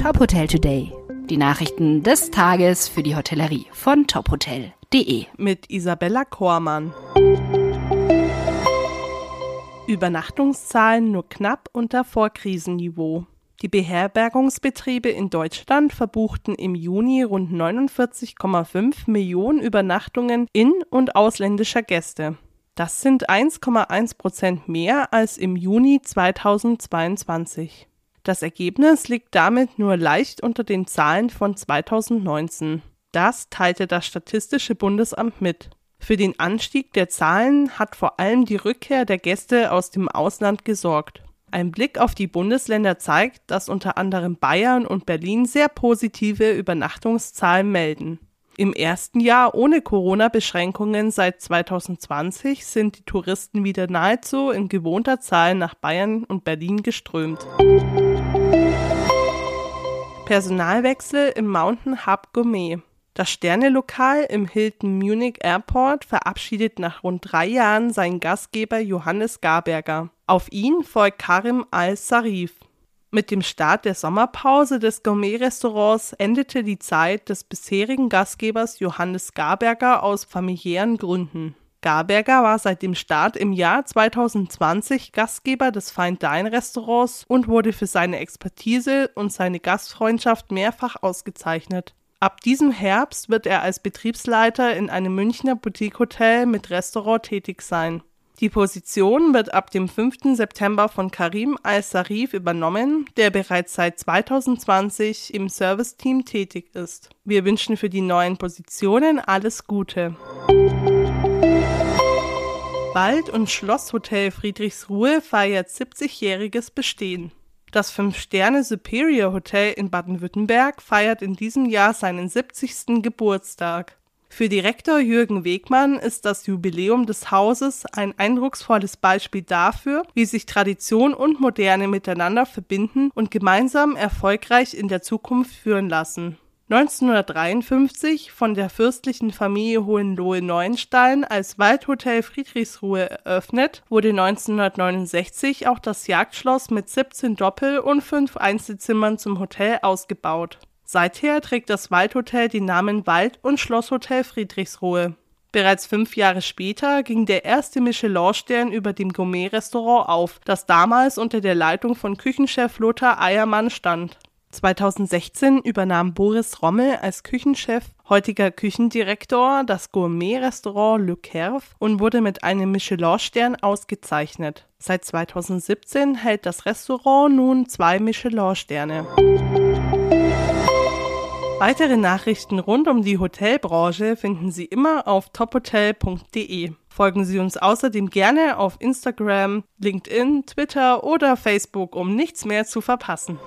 Top Hotel Today. Die Nachrichten des Tages für die Hotellerie von tophotel.de. Mit Isabella Kormann. Übernachtungszahlen nur knapp unter Vorkrisenniveau. Die Beherbergungsbetriebe in Deutschland verbuchten im Juni rund 49,5 Millionen Übernachtungen in- und ausländischer Gäste. Das sind 1,1 Prozent mehr als im Juni 2022. Das Ergebnis liegt damit nur leicht unter den Zahlen von 2019. Das teilte das Statistische Bundesamt mit. Für den Anstieg der Zahlen hat vor allem die Rückkehr der Gäste aus dem Ausland gesorgt. Ein Blick auf die Bundesländer zeigt, dass unter anderem Bayern und Berlin sehr positive Übernachtungszahlen melden. Im ersten Jahr ohne Corona-Beschränkungen seit 2020 sind die Touristen wieder nahezu in gewohnter Zahl nach Bayern und Berlin geströmt. Personalwechsel im Mountain Hub Gourmet. Das Sternelokal im Hilton Munich Airport verabschiedet nach rund drei Jahren seinen Gastgeber Johannes Garberger. Auf ihn folgt Karim Al-Sarif. Mit dem Start der Sommerpause des Gourmet-Restaurants endete die Zeit des bisherigen Gastgebers Johannes Garberger aus familiären Gründen. Garberger war seit dem Start im Jahr 2020 Gastgeber des Fine Dine Restaurants und wurde für seine Expertise und seine Gastfreundschaft mehrfach ausgezeichnet. Ab diesem Herbst wird er als Betriebsleiter in einem Münchner Boutique-Hotel mit Restaurant tätig sein. Die Position wird ab dem 5. September von Karim Al-Sarif übernommen, der bereits seit 2020 im Serviceteam tätig ist. Wir wünschen für die neuen Positionen alles Gute. Wald- und Schlosshotel Friedrichsruhe feiert 70-jähriges Bestehen. Das 5-Sterne Superior Hotel in Baden-Württemberg feiert in diesem Jahr seinen 70. Geburtstag. Für Direktor Jürgen Wegmann ist das Jubiläum des Hauses ein eindrucksvolles Beispiel dafür, wie sich Tradition und Moderne miteinander verbinden und gemeinsam erfolgreich in der Zukunft führen lassen. 1953 von der fürstlichen Familie Hohenlohe-Neuenstein als Waldhotel Friedrichsruhe eröffnet, wurde 1969 auch das Jagdschloss mit 17 Doppel- und 5 Einzelzimmern zum Hotel ausgebaut. Seither trägt das Waldhotel den Namen Wald- und Schlosshotel Friedrichsruhe. Bereits fünf Jahre später ging der erste Michelin-Stern über dem Gourmet-Restaurant auf, das damals unter der Leitung von Küchenchef Lothar Eiermann stand. 2016 übernahm Boris Rommel als Küchenchef, heutiger Küchendirektor, das Gourmet-Restaurant Le Cerf und wurde mit einem Michelin-Stern ausgezeichnet. Seit 2017 hält das Restaurant nun zwei Michelin-Sterne. Weitere Nachrichten rund um die Hotelbranche finden Sie immer auf tophotel.de. Folgen Sie uns außerdem gerne auf Instagram, LinkedIn, Twitter oder Facebook, um nichts mehr zu verpassen.